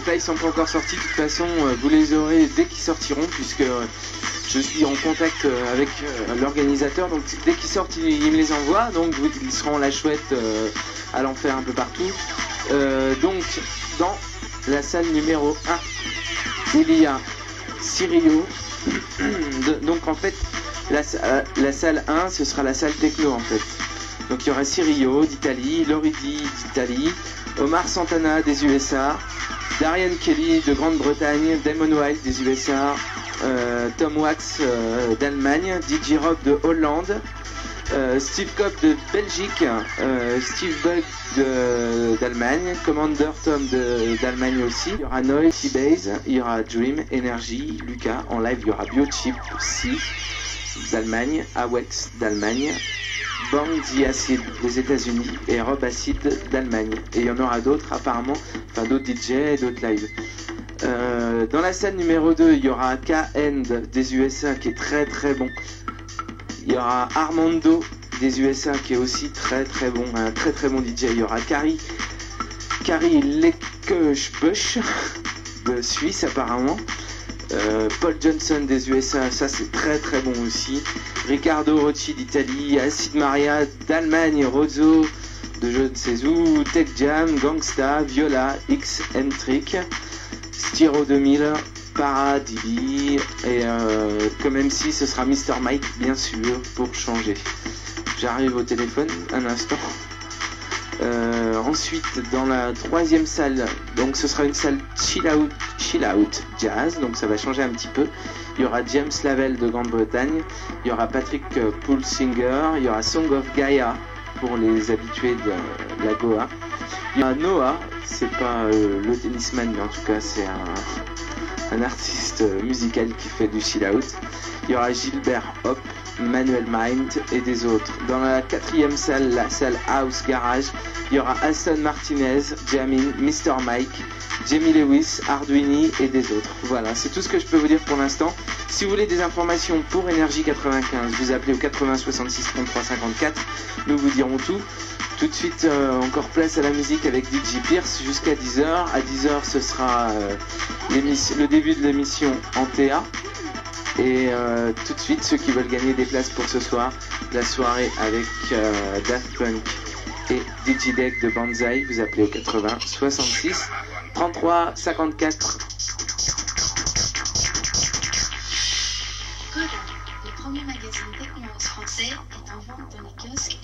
Zurich. Les flyers sont pas encore sortis, de toute façon, euh, vous les aurez dès qu'ils sortiront, puisque euh, je suis en contact euh, avec l'organisateur. Donc dès qu'ils sortent, il, me les envoie. Donc ils seront la chouette à l'enfer un peu partout. donc dans la salle numéro 1, il y a Sirio. donc en fait, la, la salle 1, ce sera la salle techno en fait. Donc il y aura Sirio d'Italie, Loridi d'Italie, Omar Santana des USA, Darian Kelly de Grande-Bretagne, Damon White des USA, euh, Tom Wax euh, d'Allemagne, DJ Rob de Hollande, euh, Steve Cobb de Belgique, Steve Bug d'Allemagne, Commander Tom d'Allemagne aussi. Il y aura Noé T-Base, il y aura Dream, Energy, Lucas en live, il y aura Biochip aussi d'Allemagne, Awex d'Allemagne, Bang The Acid des États-Unis et Rob Acid d'Allemagne. Et il y en aura d'autres apparemment, enfin d'autres DJ et d'autres lives. Euh, dans la scène numéro 2, il y aura K-End des USA qui est très très bon. Il y aura Armando des USA qui est aussi très très bon, un très très bon DJ. Il y aura Kari, Kari Lekeusch de Suisse apparemment. Euh, Paul Johnson des USA, ça c'est très très bon aussi. Ricardo Rocci d'Italie, Acid Maria d'Allemagne, Rozo de je ne sais où, Tech Jam, Gangsta, Viola, X Trick, Styro 2000, Paradis et euh, comme MC ce sera Mr Mike bien sûr pour changer. J'arrive au téléphone un instant. Euh, ensuite, dans la troisième salle, donc ce sera une salle chill out, chill out jazz, donc ça va changer un petit peu. Il y aura James Lavelle de Grande-Bretagne, il y aura Patrick Poulsinger, il y aura Song of Gaia pour les habitués de, la Goa. Il y aura Noah, c'est pas euh, le tennisman, mais en tout cas c'est un, un, artiste musical qui fait du chill out. Il y aura Gilbert Hop, Manuel Mind et des autres. Dans la quatrième salle, la salle House Garage, il y aura Aston Martinez, Jamin, Mr. Mike, Jamie Lewis, Arduini et des autres. Voilà, c'est tout ce que je peux vous dire pour l'instant. Si vous voulez des informations pour Énergie 95, vous appelez au 80 66 33 54. Nous vous dirons tout. Tout de suite, euh, encore place à la musique avec DJ Pierce jusqu'à 10h. À 10h, ce sera euh, le début de l'émission en TA. Et euh, tout de suite, ceux qui veulent gagner des places pour ce soir, la soirée avec euh, Daft Punk et Digideck de Banzai, vous appelez au 80 66 33 54. Coda, le premier magazine français, est en vente dans les kiosques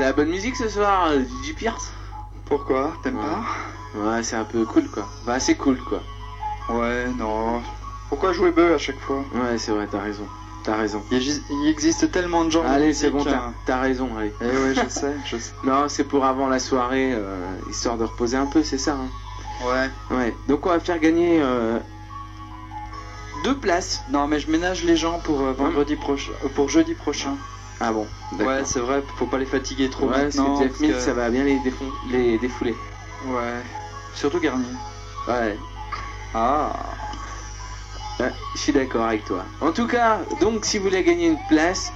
à la bonne musique ce soir, euh, du Pierce Pourquoi? T'aimes Ouais. pas? Ouais, c'est un peu cool quoi. Bah, c'est cool quoi. Ouais, non. Pourquoi jouer bœuf à chaque fois? Ouais, c'est vrai, t'as raison. T'as raison. il, exi- il existe tellement de gens. Allez, c'est bon, t'as hein. t'as raison, allez. Eh ouais, je sais, je sais. Non, c'est pour avant la soirée, euh, histoire de reposer un peu, c'est ça. hein. Ouais. Ouais. Donc on va faire gagner euh, deux places. Non, mais je ménage les gens pour euh, vendredi prochain, euh, pour jeudi prochain. Ah bon. Ouais, c'est vrai, faut pas les fatiguer trop Ouais, parce maintenant. que Jeff parce Mills, que- ça va bien les, défouler. Ouais. Surtout Garnier. Ouais. Ah. Ouais, je suis d'accord avec toi. En tout cas, donc si vous voulez gagner une place,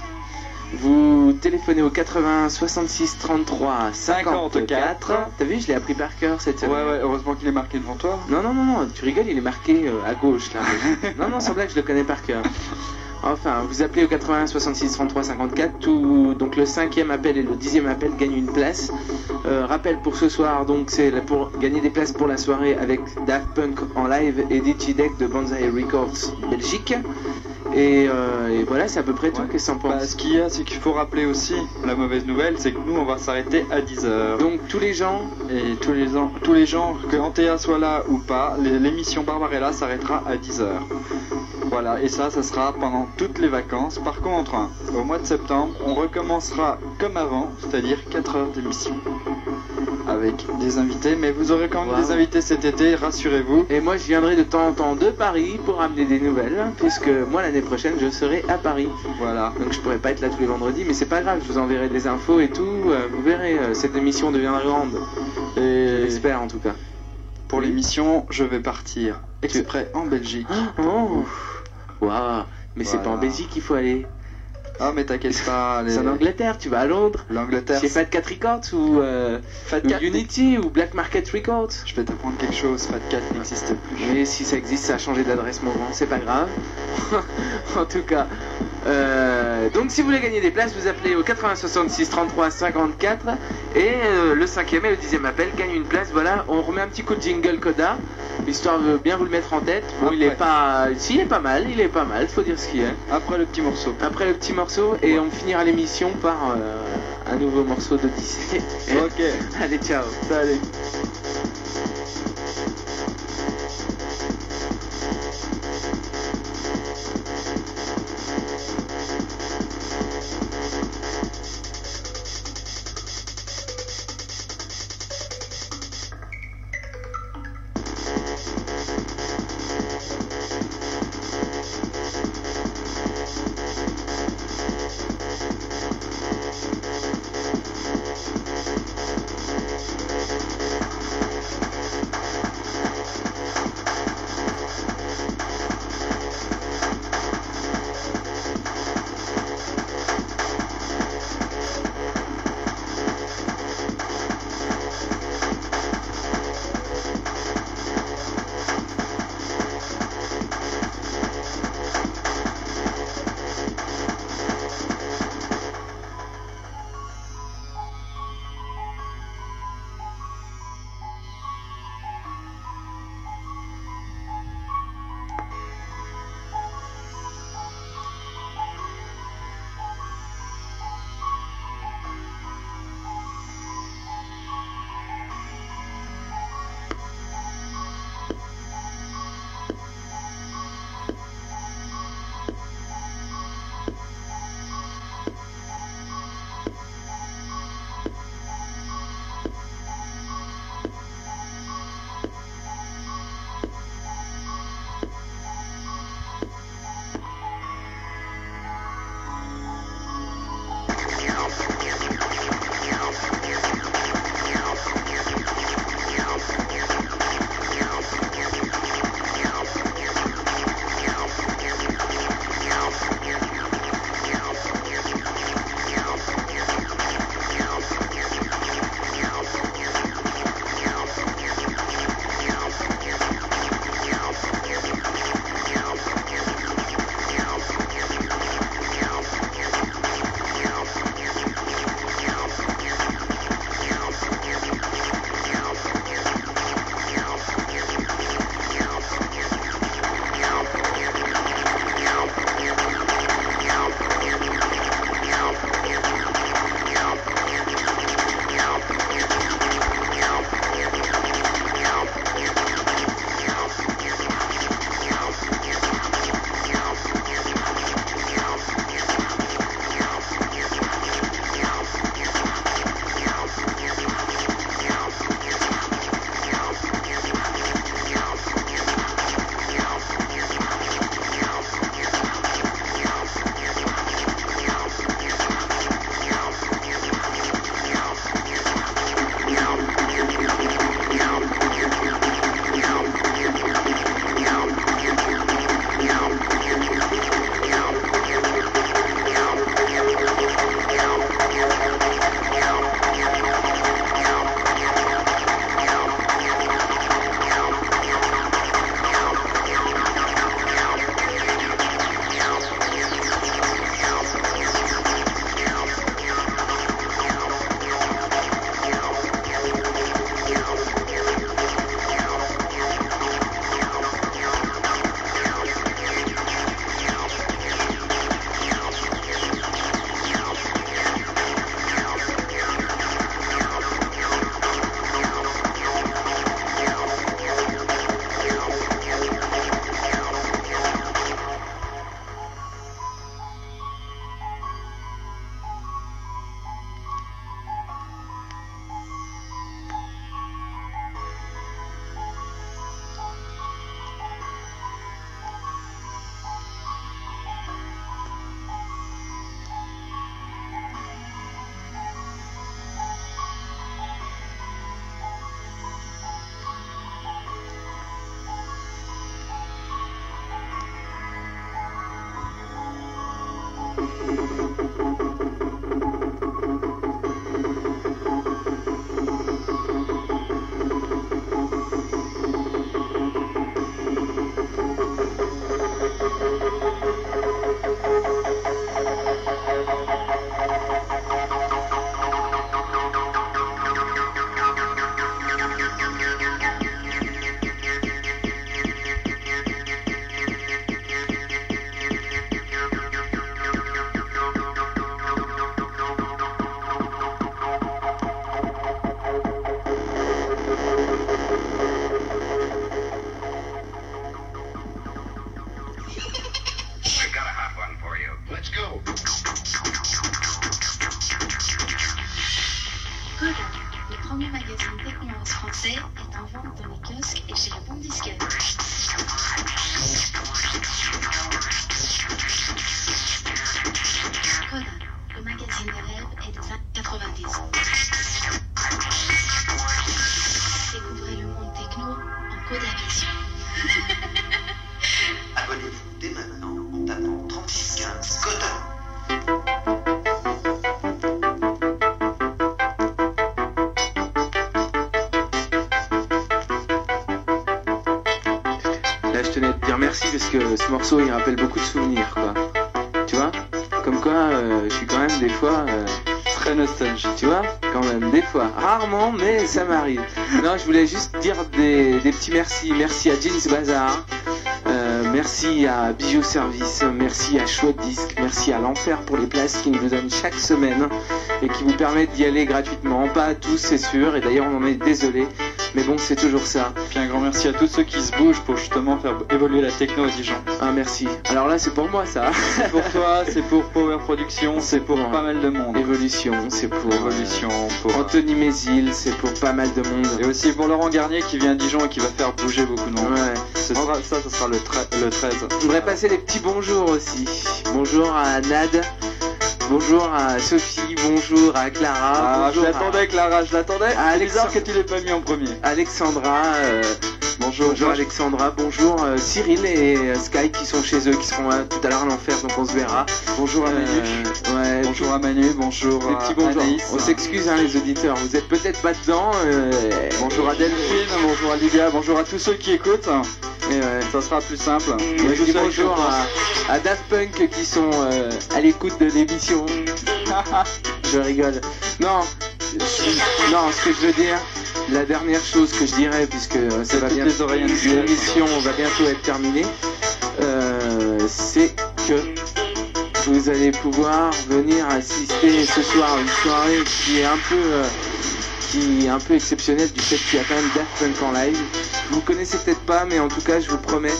vous téléphonez au 80 66 33 54. T'as vu, je l'ai appris par cœur cette Ouais, semaine. ouais, heureusement qu'il est marqué devant toi. Non, non, non, non, tu rigoles, il est marqué euh, à gauche là. non, non, sans blague, je le connais par cœur. Enfin, vous appelez au 80 66 33 54. Tout, donc le cinquième appel et le dixième appel gagnent une place. Euh, rappel pour ce soir, donc c'est la- pour gagner des places pour la soirée avec Daft Punk en live et Deck de Banzai Records Belgique. Et, euh, et voilà, c'est à peu près tout. Ouais. Qu'est-ce que t'en Bah, ce qu'il y a, c'est qu'il faut rappeler aussi, la mauvaise nouvelle, c'est que nous, on va s'arrêter à 10h. Donc tous les gens, Et tous les, ans, tous les gens, que Antea soit là ou pas, l'émission Barbarella s'arrêtera à 10h. Voilà, et ça, ça sera pendant toutes les vacances. Par contre, hein, au mois de septembre, on recommencera comme avant, c'est-à-dire 4 heures d'émission. Avec des invités, mais vous aurez quand même Wow. des invités cet été, rassurez-vous. et moi je viendrai de temps en temps de Paris pour amener des nouvelles, puisque moi l'année prochaine je serai à Paris. Voilà. Donc je pourrais pas être là tous les vendredis, mais c'est pas grave, je vous enverrai des infos et tout. euh, vous verrez, euh, cette émission deviendra grande. Et J'espère en tout cas. pour l'émission, je vais partir exprès en Belgique. Oh Waouh Mais c'est pas en. Belgique qu'il faut aller. Ah, mais t'inquiète pas, les- C'est en Angleterre, tu vas à Londres. l'Angleterre, Chez Fat Cat Records ou, euh, Fat ou Cat, Unity ou Black Market Records. Je vais t'apprendre quelque chose, Fat Cat n'existe plus. Mais si ça existe, ça a changé d'adresse mon grand, c'est pas grave. en tout cas. euh, donc si vous voulez gagner des places, vous appelez au 80 66 33 54 et euh, le cinquième et le dixième appel gagne une place. Voilà, on remet un petit coup de jingle Coda, histoire de bien vous le mettre en tête. Bon, il est pas, si il est pas mal, il est pas mal, faut dire ce qu'il est. Après le petit morceau. Après le petit morceau et on finira l'émission par euh, un nouveau morceau d'Odyssée. Ok, Allez, ciao. allez. Ce morceau il rappelle beaucoup de souvenirs, quoi. Tu vois? Comme quoi, euh, je suis quand même des fois. euh, Très nostalgique. tu vois? Quand même, des fois. Rarement, mais ça m'arrive. Non, je voulais juste dire des, petits merci. Merci à Jeans Bazar. Euh, merci à Bijou Service. Merci à Chouette Disque. Merci à l'Enfer pour les places qui nous donnent chaque semaine et qui vous permettent d'y aller gratuitement. Pas à tous, c'est sûr. Et d'ailleurs, on en est désolé. Mais bon, c'est toujours ça. Puis un grand merci à tous ceux qui se bougent pour justement faire évoluer la techno à Dijon. Ah, merci. Alors là, c'est pour moi, ça. C'est pour toi, c'est pour Power Production, c'est pour pas mal de monde. Évolution, c'est pour. euh, Évolution, pour... Anthony Mézil, c'est pour pas mal de monde. Et aussi pour Laurent Garnier qui vient à Dijon et qui va faire bouger beaucoup de monde. Ouais. Ce sera, ça, ce sera le, tre- le 13. Je voudrais passer des petits bonjours aussi. Bonjour à Nad, bonjour à Sophie, bonjour à Clara, Ah, je l'attendais, Clara, je l'attendais. C'est bizarre que tu l'aies pas mis en premier. Alexandra. euh, bonjour, bonjour Alexandra, bonjour euh, Cyril et euh, Sky qui sont chez eux, qui seront là tout à l'heure à l'enfer, donc on se verra. Bonjour à Manu. Euh, ouais, Bonjour à Manu, bonjour Des à petits bonjours. Anaïs. On s'excuse hein, les auditeurs, vous êtes peut-être pas dedans. euh, Bonjour à Delphine, bonjour à Lydia, bonjour à tous ceux qui écoutent. et ouais. Ça sera plus simple. Et je dis bonjour à, à Daft Punk qui sont euh, à l'écoute de l'émission. je rigole. Non, non, ce que je veux dire, la dernière chose que je dirais, puisque ça va bien, l'émission va bientôt être terminée, euh, c'est que vous allez pouvoir venir assister ce soir à une soirée qui est un peu euh, qui est un peu exceptionnelle du fait qu'il y a quand même Daft Punk en live. Vous connaissez peut-être pas, mais en tout cas, je vous promets,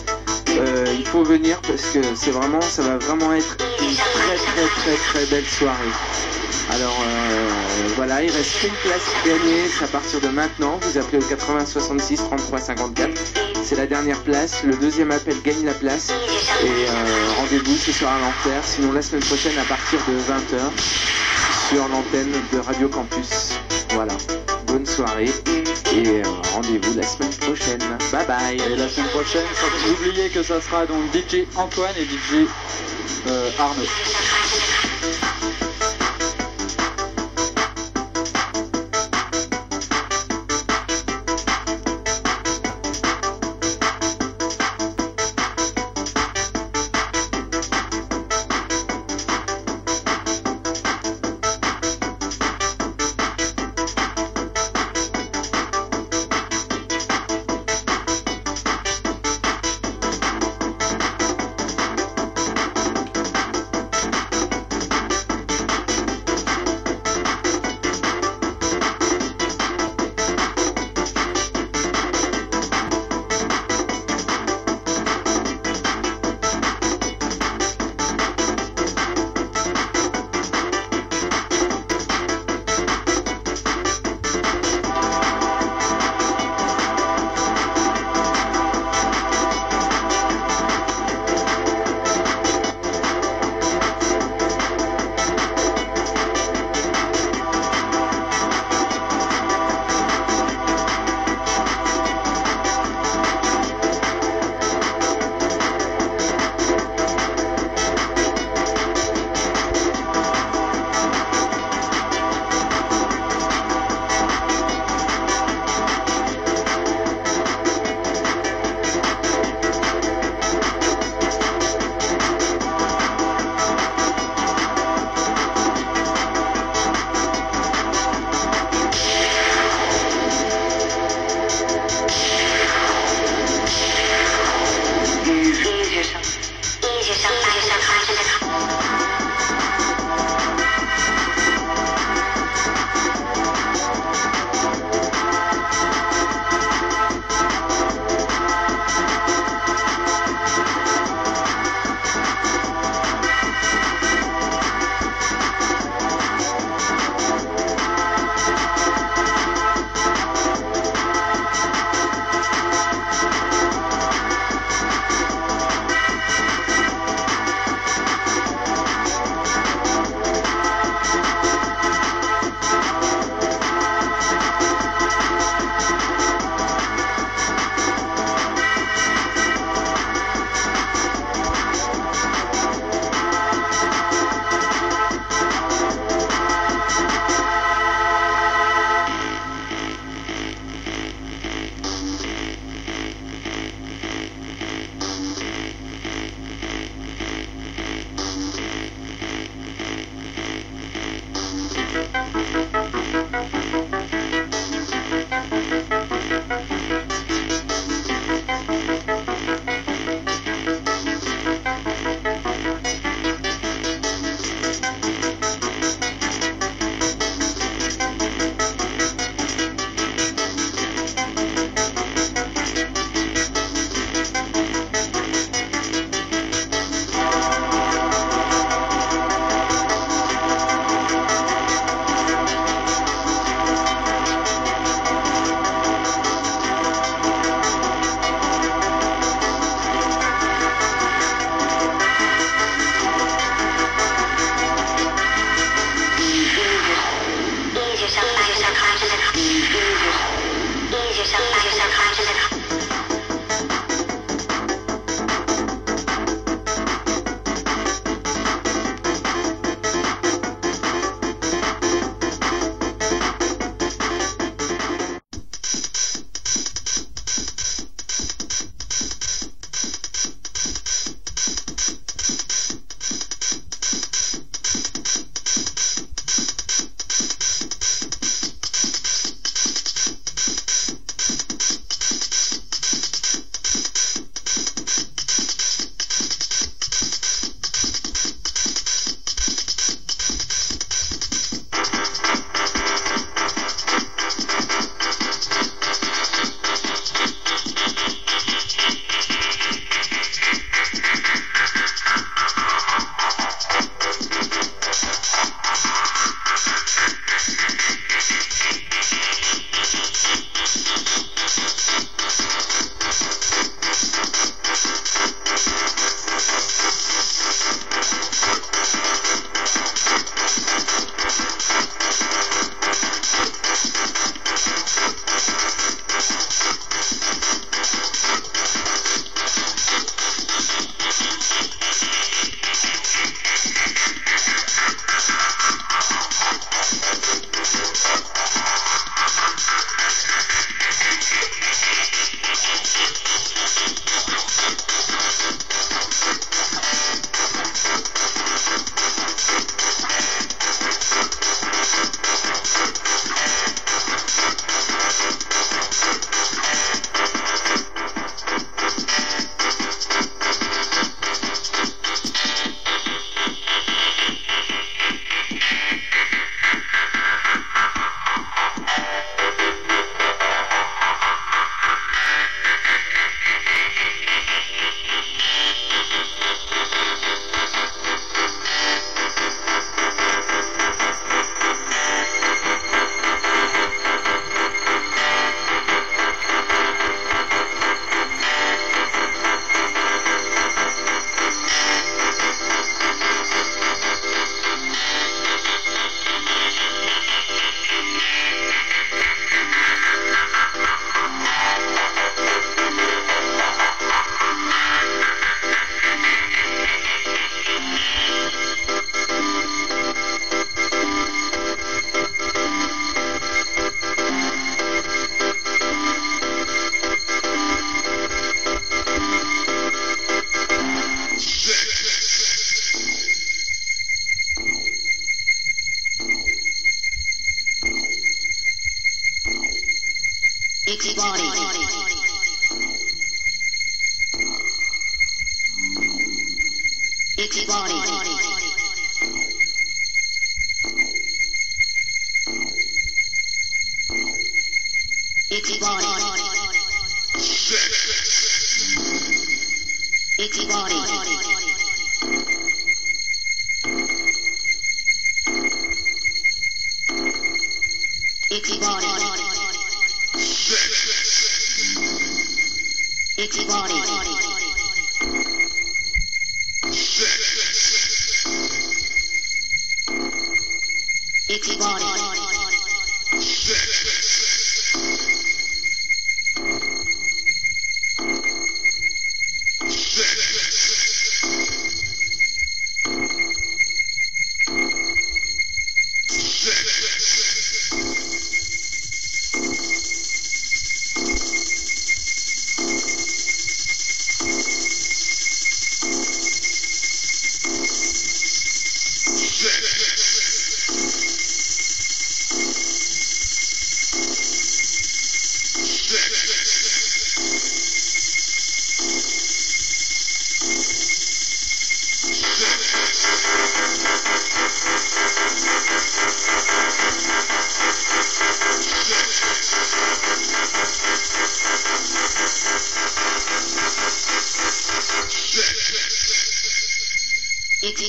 euh, il faut venir parce que c'est vraiment, ça va vraiment être une très très très très belle soirée. Alors euh, voilà, il reste une place gagnée, c'est à partir de maintenant. Vous appelez au 80 66 33 54. C'est la dernière place. Le deuxième appel gagne la place. Et euh, rendez-vous ce soir à l'enfer. Sinon la semaine prochaine à partir de 20h sur l'antenne de Radio Campus. Voilà. Bonne soirée et euh, rendez-vous la semaine prochaine. Bye bye. Et la semaine prochaine, sans oublier que ça sera donc DJ Antoine et DJ Arnaud.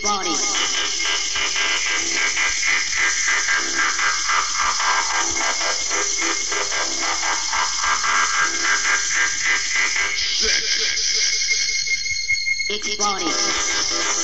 Body. Its body.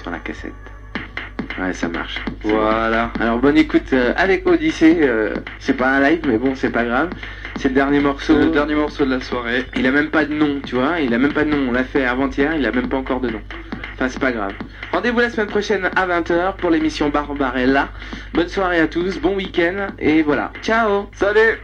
Sur la cassette. Ouais, ça marche. Voilà. Alors bonne écoute euh, avec Odyssée. euh, c'est pas un live, mais bon, c'est pas grave. C'est le dernier morceau. Le dernier morceau de la soirée. Il a même pas de nom, tu vois. Il a même pas de nom. On l'a fait avant-hier. Il a même pas encore de nom. Enfin, c'est pas grave. Rendez-vous la semaine prochaine à 20h pour l'émission Barbarella. Bonne soirée à tous. Bon week-end. Et voilà. Ciao. Salut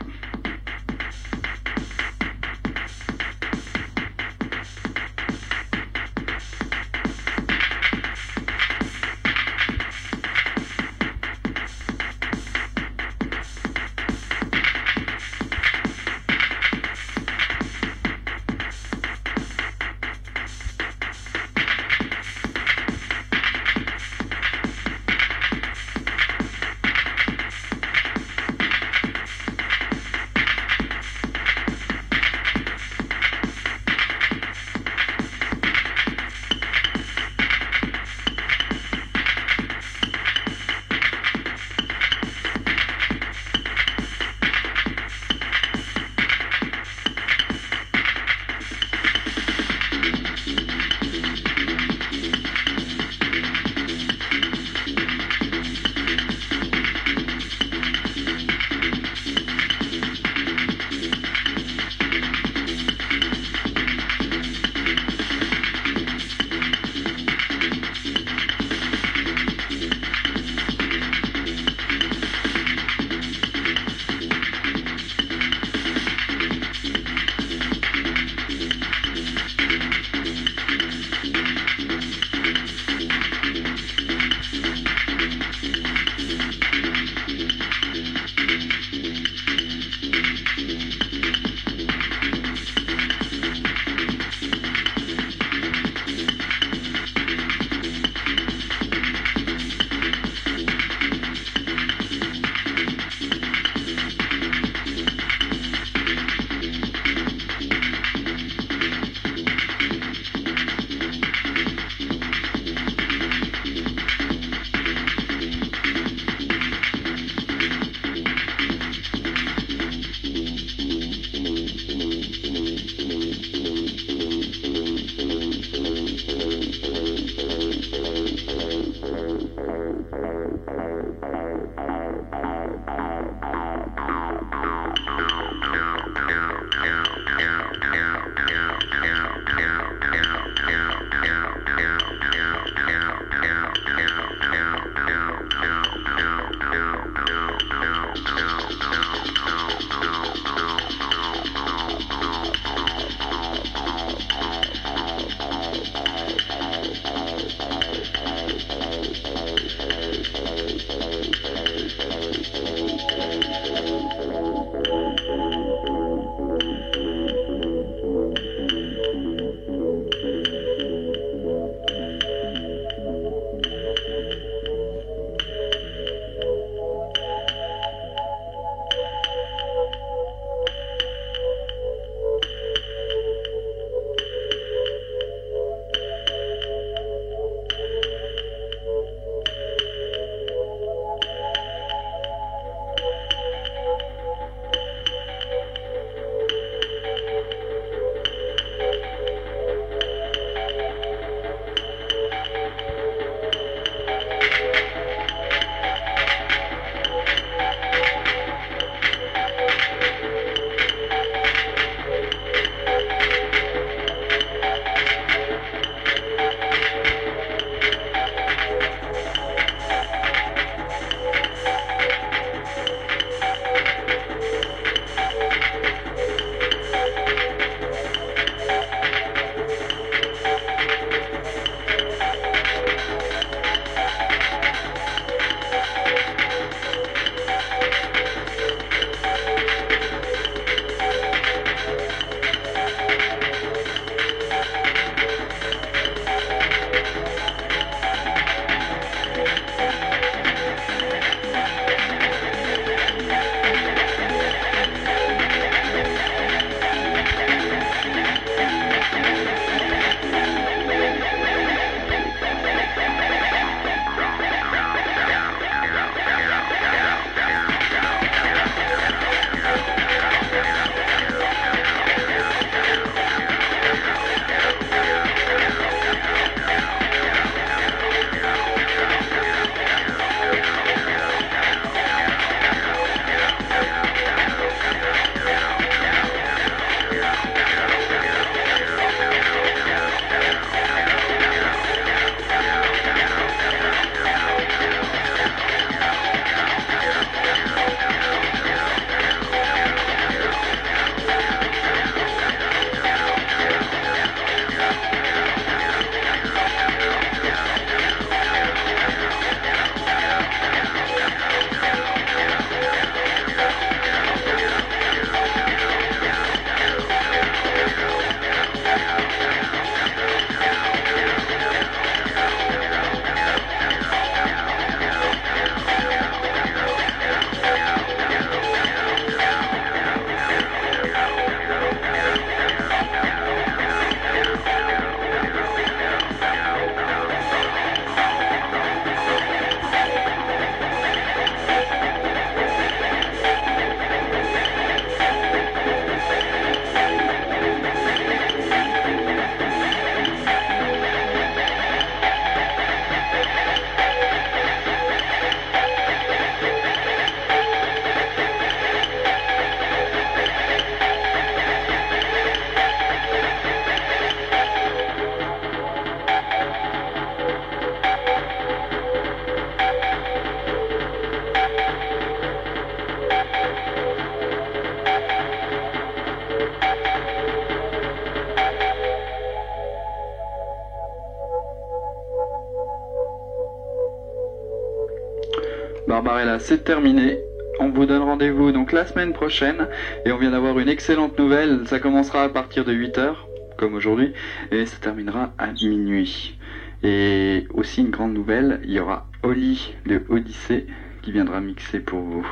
c'est terminé. On vous donne rendez-vous donc la semaine prochaine et on vient d'avoir une excellente nouvelle. Ça commencera à partir de 8h, comme aujourd'hui, et ça terminera à minuit. Et aussi une grande nouvelle, il y aura Oli de Odyssée qui viendra mixer pour vous.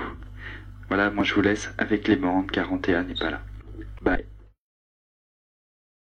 Voilà, moi je vous laisse avec les bandes car Antea n'est pas là.